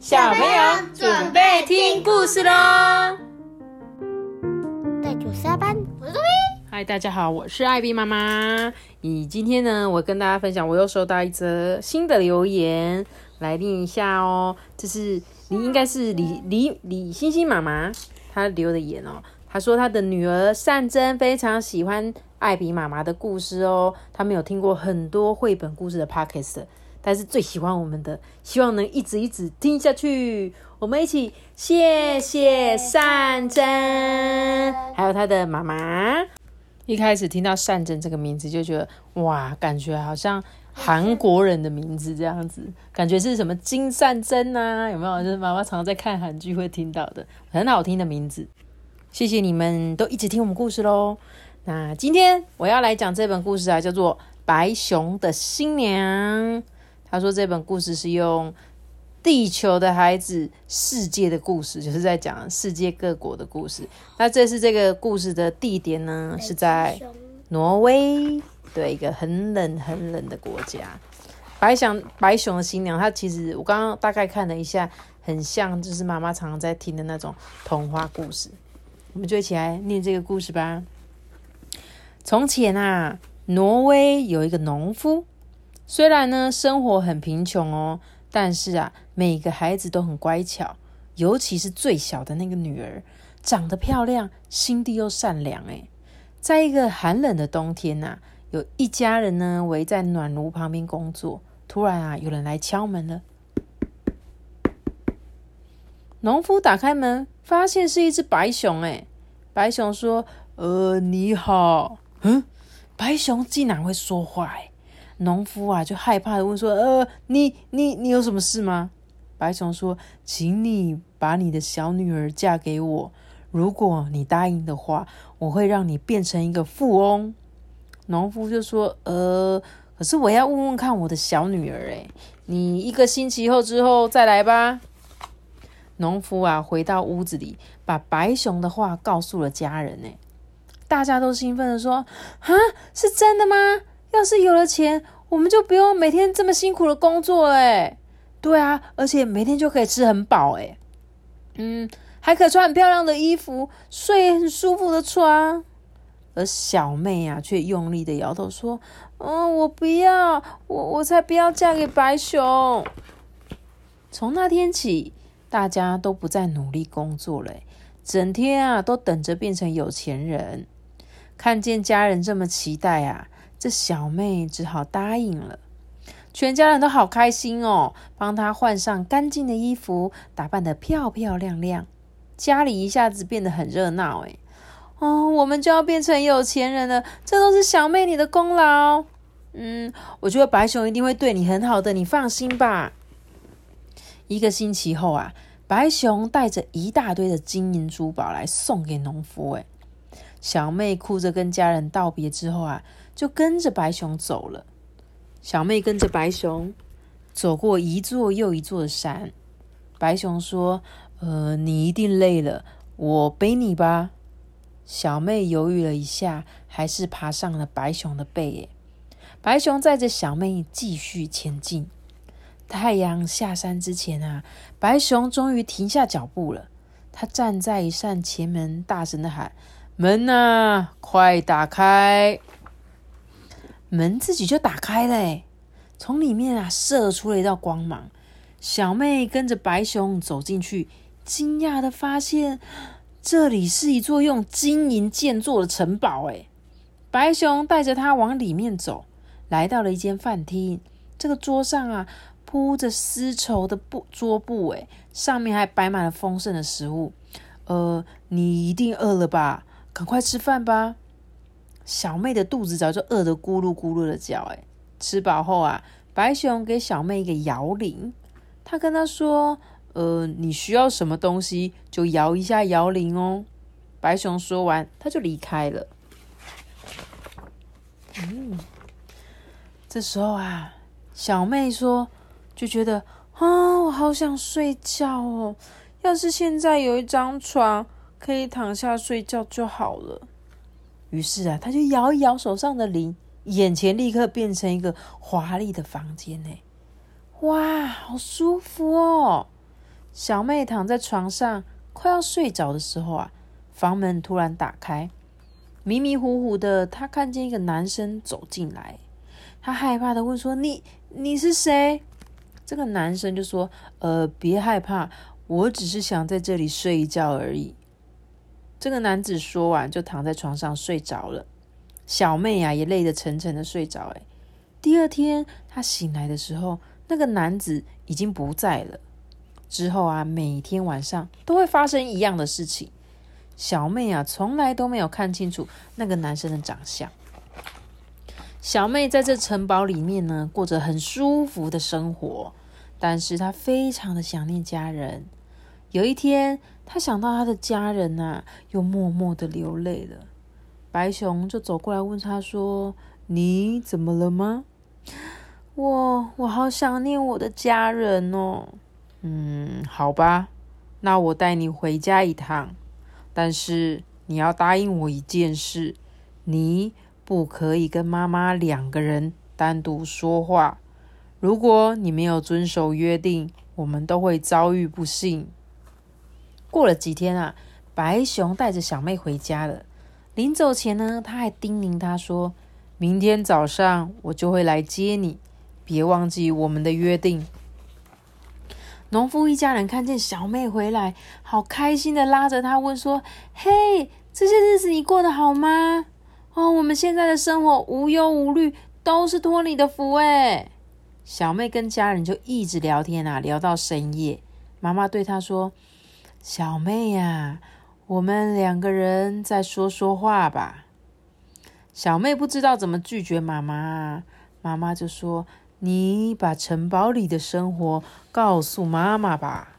小朋友准备听故事喽！在九三班，我是嗨，大家好，我是艾比妈妈。以今天呢，我跟大家分享，我又收到一则新的留言，来念一下哦。这是你应该是李李李星星妈妈她留的言哦。她说她的女儿善珍非常喜欢艾比妈妈的故事哦。他们有听过很多绘本故事的 podcast。但是最喜欢我们的，希望能一直一直听下去。我们一起谢谢善珍，还有他的妈妈。一开始听到善珍这个名字，就觉得哇，感觉好像韩国人的名字这样子，感觉是什么金善珍啊？有没有？就是妈妈常常在看韩剧会听到的，很好听的名字。谢谢你们都一直听我们故事喽。那今天我要来讲这本故事啊，叫做《白熊的新娘》。他说这本故事是用地球的孩子世界的故事，就是在讲世界各国的故事。那这是这个故事的地点呢，是在挪威，对一个很冷很冷的国家。白熊白熊的新娘，它其实我刚刚大概看了一下，很像就是妈妈常常在听的那种童话故事。我们就一起来念这个故事吧。从前啊，挪威有一个农夫。虽然呢，生活很贫穷哦，但是啊，每个孩子都很乖巧，尤其是最小的那个女儿，长得漂亮，心地又善良。诶在一个寒冷的冬天呐，有一家人呢围在暖炉旁边工作，突然啊，有人来敲门了。农夫打开门，发现是一只白熊。诶白熊说：“呃，你好。”嗯，白熊竟然会说话。诶农夫啊，就害怕的问说：“呃，你你你有什么事吗？”白熊说：“请你把你的小女儿嫁给我，如果你答应的话，我会让你变成一个富翁。”农夫就说：“呃，可是我要问问看我的小女儿，诶，你一个星期后之后再来吧。”农夫啊，回到屋子里，把白熊的话告诉了家人，诶，大家都兴奋的说：“啊，是真的吗？”要是有了钱，我们就不用每天这么辛苦的工作哎。对啊，而且每天就可以吃很饱哎。嗯，还可以穿很漂亮的衣服，睡很舒服的床。而小妹啊，却用力的摇头说：“嗯，我不要，我我才不要嫁给白熊。”从那天起，大家都不再努力工作了，整天啊都等着变成有钱人。看见家人这么期待啊！这小妹只好答应了，全家人都好开心哦，帮她换上干净的衣服，打扮得漂漂亮亮，家里一下子变得很热闹。哎，哦，我们就要变成有钱人了，这都是小妹你的功劳。嗯，我觉得白熊一定会对你很好的，你放心吧。一个星期后啊，白熊带着一大堆的金银珠宝来送给农夫。哎，小妹哭着跟家人道别之后啊。就跟着白熊走了。小妹跟着白熊走过一座又一座的山。白熊说：“呃，你一定累了，我背你吧。”小妹犹豫了一下，还是爬上了白熊的背。白熊载着小妹继续前进。太阳下山之前啊，白熊终于停下脚步了。他站在一扇前门，大声的喊：“门啊，快打开！”门自己就打开了，从里面啊射出了一道光芒。小妹跟着白熊走进去，惊讶的发现这里是一座用金银建做的城堡。哎，白熊带着她往里面走，来到了一间饭厅。这个桌上啊铺着丝绸的布桌布，哎，上面还摆满了丰盛的食物。呃，你一定饿了吧？赶快吃饭吧。小妹的肚子早就饿得咕噜咕噜的叫，哎，吃饱后啊，白熊给小妹一个摇铃，他跟她说：“呃，你需要什么东西就摇一下摇铃哦。”白熊说完，他就离开了。嗯，这时候啊，小妹说：“就觉得啊，我好想睡觉哦，要是现在有一张床可以躺下睡觉就好了。”于是啊，他就摇一摇手上的铃，眼前立刻变成一个华丽的房间呢。哇，好舒服哦！小妹躺在床上快要睡着的时候啊，房门突然打开，迷迷糊糊的，她看见一个男生走进来，她害怕的问说：“你你是谁？”这个男生就说：“呃，别害怕，我只是想在这里睡一觉而已。”这个男子说完就躺在床上睡着了。小妹啊，也累得沉沉的睡着。哎，第二天她醒来的时候，那个男子已经不在了。之后啊，每天晚上都会发生一样的事情。小妹啊，从来都没有看清楚那个男生的长相。小妹在这城堡里面呢，过着很舒服的生活，但是她非常的想念家人。有一天，他想到他的家人呐，又默默的流泪了。白熊就走过来问他说：“你怎么了吗？”我我好想念我的家人哦。嗯，好吧，那我带你回家一趟，但是你要答应我一件事，你不可以跟妈妈两个人单独说话。如果你没有遵守约定，我们都会遭遇不幸。过了几天啊，白熊带着小妹回家了。临走前呢，他还叮咛她说：“明天早上我就会来接你，别忘记我们的约定。”农夫一家人看见小妹回来，好开心的拉着她问说：“嘿，这些日子你过得好吗？哦，我们现在的生活无忧无虑，都是托你的福哎。”小妹跟家人就一直聊天啊，聊到深夜。妈妈对她说：“小妹呀，我们两个人再说说话吧。”小妹不知道怎么拒绝妈妈，妈妈就说。你把城堡里的生活告诉妈妈吧。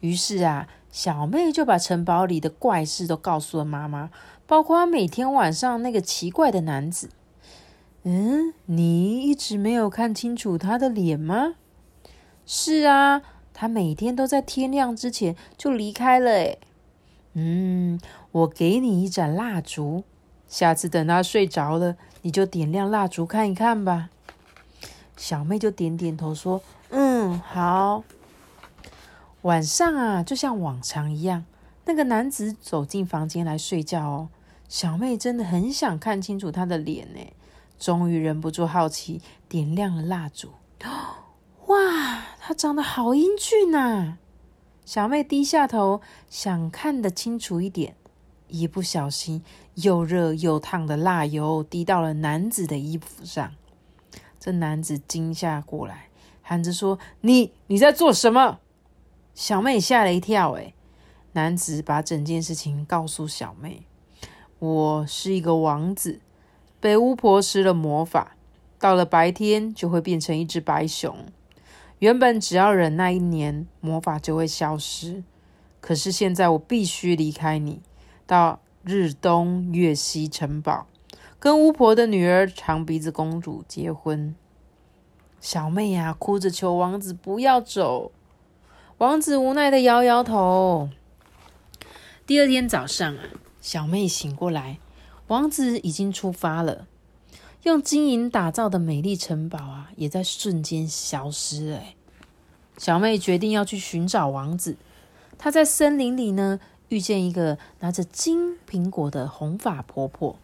于是啊，小妹就把城堡里的怪事都告诉了妈妈，包括每天晚上那个奇怪的男子。嗯，你一直没有看清楚他的脸吗？是啊，他每天都在天亮之前就离开了。诶嗯，我给你一盏蜡烛，下次等他睡着了，你就点亮蜡烛看一看吧。小妹就点点头说：“嗯，好。”晚上啊，就像往常一样，那个男子走进房间来睡觉哦。小妹真的很想看清楚他的脸呢，终于忍不住好奇，点亮了蜡烛。哇，他长得好英俊呐！小妹低下头想看得清楚一点，一不小心，又热又烫的蜡油滴到了男子的衣服上。这男子惊吓过来，喊着说：“你你在做什么？”小妹吓了一跳。哎，男子把整件事情告诉小妹：“我是一个王子，被巫婆施了魔法，到了白天就会变成一只白熊。原本只要忍耐一年，魔法就会消失。可是现在我必须离开你，到日东月西城堡。”跟巫婆的女儿长鼻子公主结婚，小妹呀，哭着求王子不要走。王子无奈的摇摇头。第二天早上啊，小妹醒过来，王子已经出发了，用金银打造的美丽城堡啊，也在瞬间消失了。小妹决定要去寻找王子。她在森林里呢，遇见一个拿着金苹果的红发婆婆。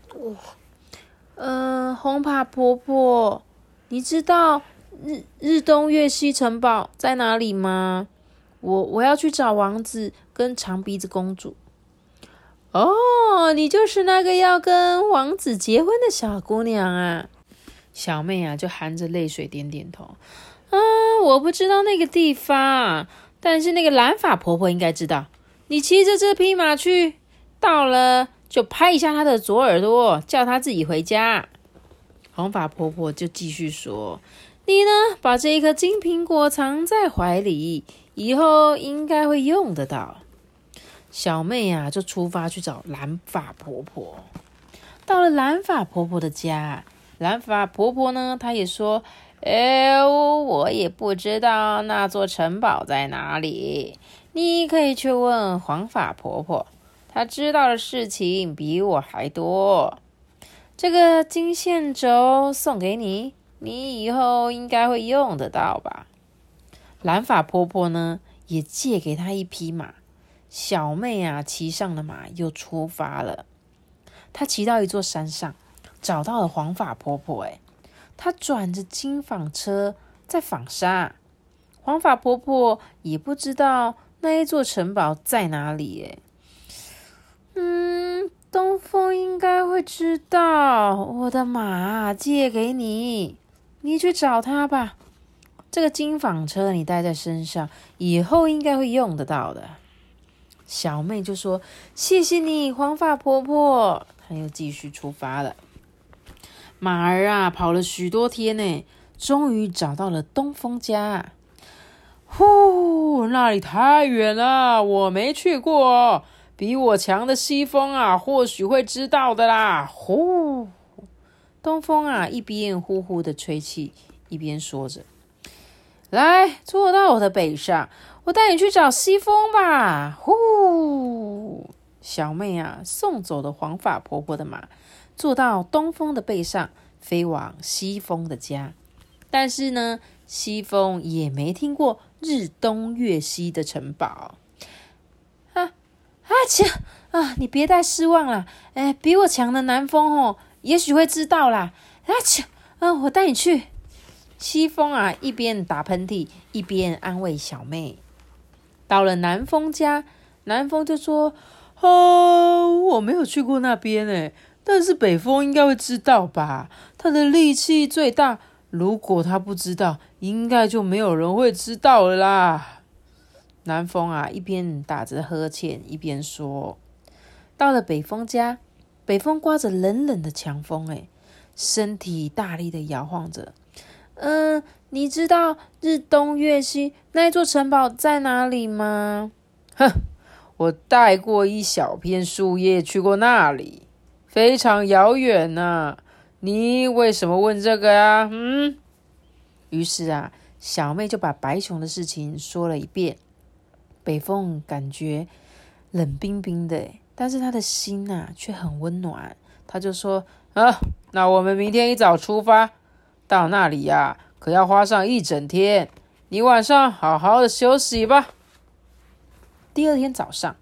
嗯，红发婆婆，你知道日日东月西城堡在哪里吗？我我要去找王子跟长鼻子公主。哦，你就是那个要跟王子结婚的小姑娘啊！小妹啊，就含着泪水点点头。啊，我不知道那个地方，但是那个蓝发婆婆应该知道。你骑着这匹马去，到了。就拍一下她的左耳朵，叫她自己回家。红发婆婆就继续说：“你呢，把这一颗金苹果藏在怀里，以后应该会用得到。”小妹呀，就出发去找蓝发婆婆。到了蓝发婆婆的家，蓝发婆婆呢，她也说：“哎，我也不知道那座城堡在哪里，你可以去问黄发婆婆。”她知道的事情比我还多。这个金线轴送给你，你以后应该会用得到吧？蓝发婆婆呢，也借给他一匹马。小妹啊，骑上了马，又出发了。她骑到一座山上，找到了黄发婆婆。哎，她转着金纺车在纺纱。黄发婆婆也不知道那一座城堡在哪里。哎，嗯，东风应该会知道。我的马借给你，你去找他吧。这个金纺车你带在身上，以后应该会用得到的。小妹就说：“谢谢你，黄发婆婆。”她又继续出发了。马儿啊，跑了许多天呢，终于找到了东风家。呼，那里太远了，我没去过。比我强的西风啊，或许会知道的啦。呼，东风啊，一边呼呼的吹气，一边说着：“来，坐到我的背上。”我带你去找西风吧！呼，小妹啊，送走了黄发婆婆的马，坐到东风的背上，飞往西风的家。但是呢，西风也没听过日东月西的城堡。啊啊切啊！你别太失望了。哎，比我强的南风哦，也许会知道啦。啊切啊！我带你去。西风啊，一边打喷嚏，一边安慰小妹。到了南风家，南风就说：“哦，我没有去过那边诶，但是北风应该会知道吧？他的力气最大，如果他不知道，应该就没有人会知道了啦。”南风啊，一边打着呵欠，一边说：“到了北风家，北风刮着冷冷的强风，诶，身体大力的摇晃着。嗯。”你知道日东月西那座城堡在哪里吗？哼，我带过一小片树叶去过那里，非常遥远呢。你为什么问这个呀？嗯。于是啊，小妹就把白熊的事情说了一遍。北风感觉冷冰冰的，但是他的心呐却很温暖。他就说：“啊，那我们明天一早出发，到那里呀。”可要花上一整天，你晚上好好的休息吧。第二天早上，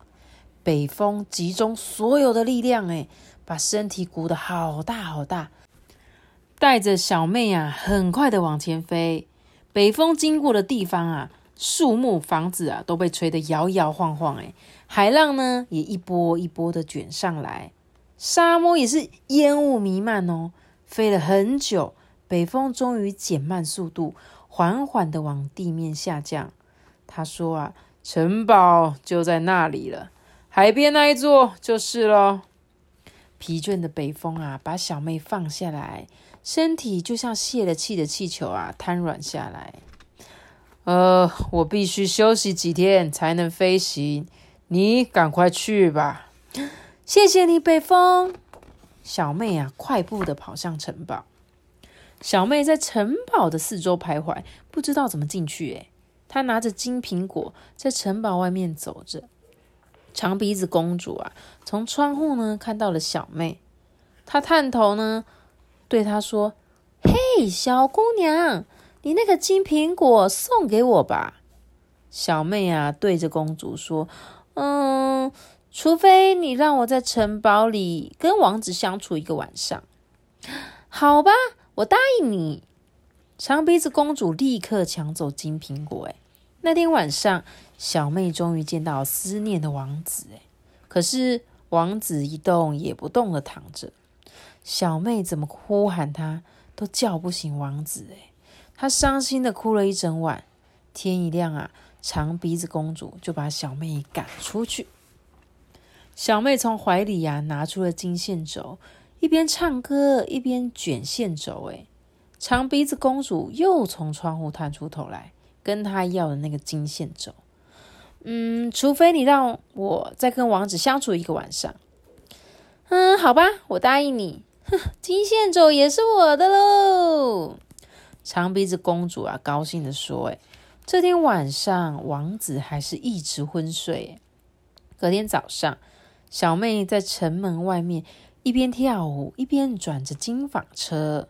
北风集中所有的力量，哎，把身体鼓得好大好大，带着小妹啊，很快的往前飞。北风经过的地方啊，树木、房子啊，都被吹得摇摇晃晃，哎，海浪呢，也一波一波的卷上来，沙漠也是烟雾弥漫哦，飞了很久。北风终于减慢速度，缓缓的往地面下降。他说：“啊，城堡就在那里了，海边那一座就是了。”疲倦的北风啊，把小妹放下来，身体就像泄了气的气球啊，瘫软下来。呃，我必须休息几天才能飞行，你赶快去吧。谢谢你，北风。小妹啊，快步的跑向城堡。小妹在城堡的四周徘徊，不知道怎么进去。诶她拿着金苹果在城堡外面走着。长鼻子公主啊，从窗户呢看到了小妹，她探头呢对她说：“嘿，小姑娘，你那个金苹果送给我吧。”小妹啊对着公主说：“嗯，除非你让我在城堡里跟王子相处一个晚上，好吧。”我答应你，长鼻子公主立刻抢走金苹果。哎，那天晚上，小妹终于见到思念的王子。哎，可是王子一动也不动的躺着，小妹怎么呼喊他都叫不醒王子。哎，她伤心的哭了一整晚。天一亮啊，长鼻子公主就把小妹赶出去。小妹从怀里呀拿出了金线轴。一边唱歌一边卷线轴，哎，长鼻子公主又从窗户探出头来，跟她要的那个金线轴。嗯，除非你让我再跟王子相处一个晚上。嗯，好吧，我答应你。哼，金线轴也是我的喽。长鼻子公主啊，高兴的说：“哎，这天晚上王子还是一直昏睡。隔天早上，小妹在城门外面。”一边跳舞一边转着金纺车，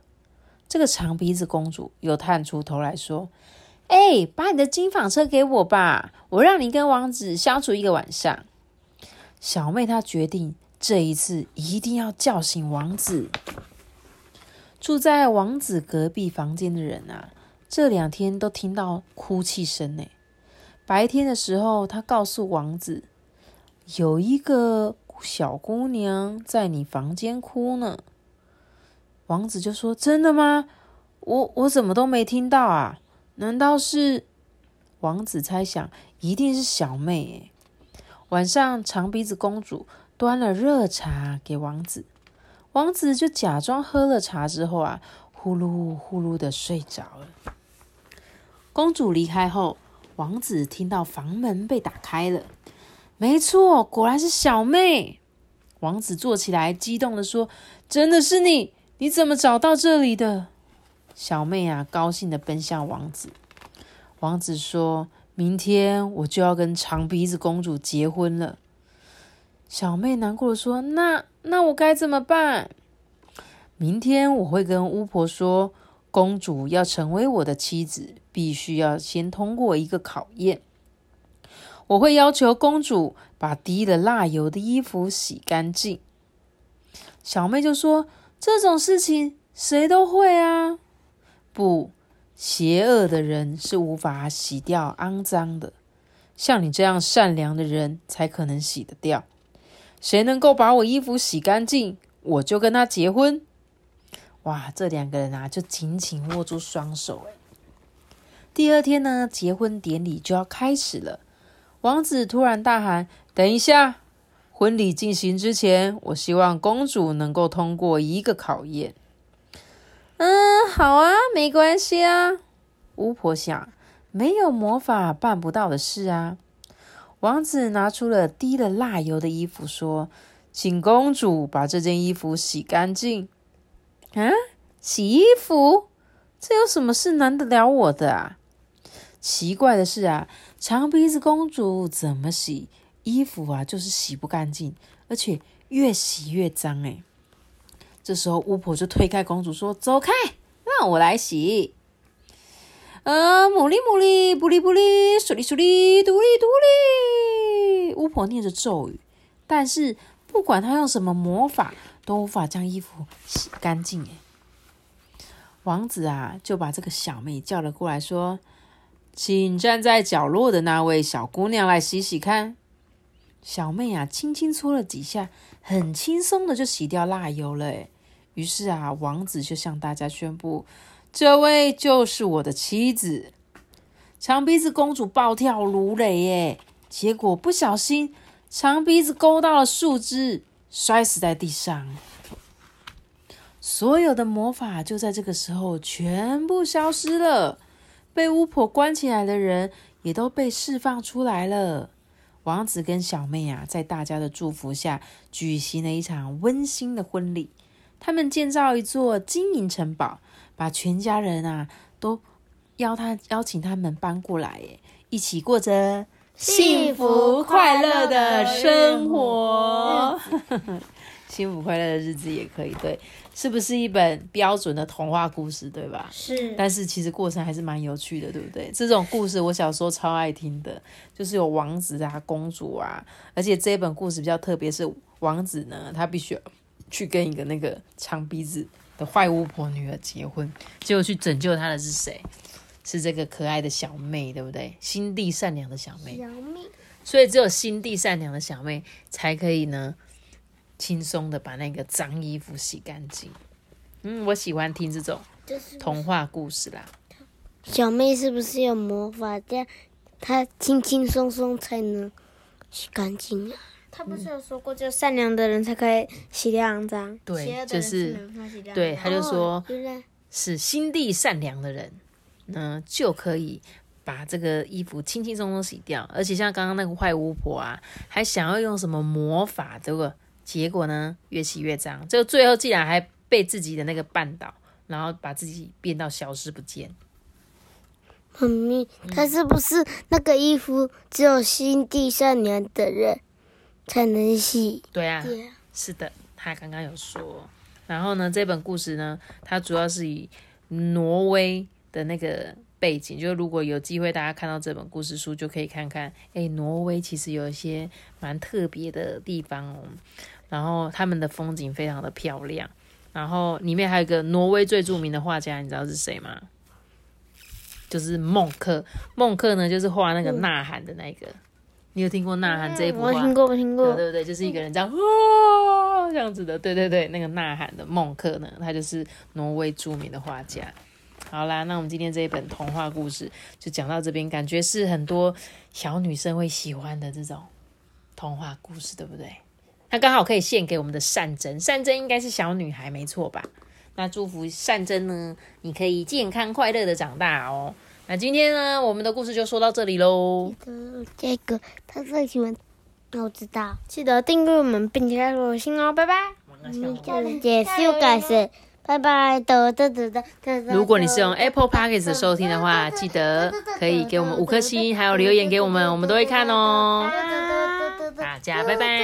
这个长鼻子公主又探出头来说：“哎，把你的金纺车给我吧，我让你跟王子相处一个晚上。”小妹她决定这一次一定要叫醒王子。住在王子隔壁房间的人啊，这两天都听到哭泣声呢。白天的时候，他告诉王子，有一个小姑娘在你房间哭呢。王子就说：“真的吗？我我怎么都没听到啊？难道是？”王子猜想，一定是小妹。晚上，长鼻子公主端了热茶给王子，王子就假装喝了茶之后啊，呼噜呼噜的睡着了。公主离开后。王子听到房门被打开了，没错，果然是小妹。王子坐起来，激动的说：“真的是你？你怎么找到这里的？”小妹啊，高兴的奔向王子。王子说：“明天我就要跟长鼻子公主结婚了。”小妹难过的说：“那那我该怎么办？”明天我会跟巫婆说。公主要成为我的妻子，必须要先通过一个考验。我会要求公主把滴了蜡油的衣服洗干净。小妹就说：“这种事情谁都会啊。”不，邪恶的人是无法洗掉肮脏的，像你这样善良的人才可能洗得掉。谁能够把我衣服洗干净，我就跟他结婚。哇，这两个人啊，就紧紧握住双手。第二天呢，结婚典礼就要开始了。王子突然大喊：“等一下！婚礼进行之前，我希望公主能够通过一个考验。”嗯，好啊，没关系啊。巫婆想，没有魔法办不到的事啊。王子拿出了滴了蜡油的衣服，说：“请公主把这件衣服洗干净。”啊，洗衣服，这有什么事难得了我的啊？奇怪的是啊，长鼻子公主怎么洗衣服啊，就是洗不干净，而且越洗越脏哎。这时候巫婆就推开公主说：“走开，让我来洗。”呃，母哩母哩，不哩布哩，数哩数哩，嘟哩嘟哩。巫婆念着咒语，但是不管她用什么魔法。都无法将衣服洗干净哎！王子啊，就把这个小妹叫了过来，说：“请站在角落的那位小姑娘来洗洗看。”小妹啊，轻轻搓了几下，很轻松的就洗掉蜡油了。于是啊，王子就向大家宣布：“这位就是我的妻子。”长鼻子公主暴跳如雷耶，结果不小心长鼻子勾到了树枝。摔死在地上，所有的魔法就在这个时候全部消失了。被巫婆关起来的人也都被释放出来了。王子跟小妹啊，在大家的祝福下，举行了一场温馨的婚礼。他们建造一座金银城堡，把全家人啊都邀他邀请他们搬过来，一起过着。幸福快乐的生活，幸福快乐的日子也可以对，是不是一本标准的童话故事，对吧？是。但是其实过程还是蛮有趣的，对不对？这种故事我小时候超爱听的，就是有王子啊、公主啊，而且这一本故事比较特别，是王子呢，他必须去跟一个那个长鼻子的坏巫婆女儿结婚，结果去拯救他的是谁？是这个可爱的小妹，对不对？心地善良的小妹，小妹，所以只有心地善良的小妹才可以呢，轻松的把那个脏衣服洗干净。嗯，我喜欢听这种童话故事啦。小妹是不是有魔法？这样她轻轻松松才能洗干净啊？她不是有说过，就善良的人才可以洗掉肮脏？对，就是对，他就说，是心地善良的人。嗯，就可以把这个衣服轻轻松松洗掉，而且像刚刚那个坏巫婆啊，还想要用什么魔法，这个结果呢，越洗越脏，就最后竟然还被自己的那个绊倒，然后把自己变到消失不见。妈咪，他是不是那个衣服只有心地善良的人才能洗？对啊，是的，他刚刚有说。然后呢，这本故事呢，它主要是以挪威。的那个背景。就如果有机会大家看到这本故事书，就可以看看，哎，挪威其实有一些蛮特别的地方哦。然后他们的风景非常的漂亮。然后里面还有一个挪威最著名的画家，你知道是谁吗？就是孟克。孟克呢，就是画那个《呐喊》的那个。你有听过《呐喊》这一部我听过，我听过，对不对？就是一个人这样哦，这样子的，对对对，那个《呐喊》的孟克呢，他就是挪威著名的画家。好啦，那我们今天这一本童话故事就讲到这边，感觉是很多小女生会喜欢的这种童话故事，对不对？那刚好可以献给我们的善珍，善珍应该是小女孩，没错吧？那祝福善珍呢，你可以健康快乐的长大哦。那今天呢，我们的故事就说到这里喽。这个他最喜欢，我知道，记得订阅我们，并且开我心哦，拜拜。结束感谢，拜拜。得得得得得。如果你是用 Apple Podcast 收听的话，记得可以给我们五颗星，还有留言给我们，我们都会看哦。大家拜拜。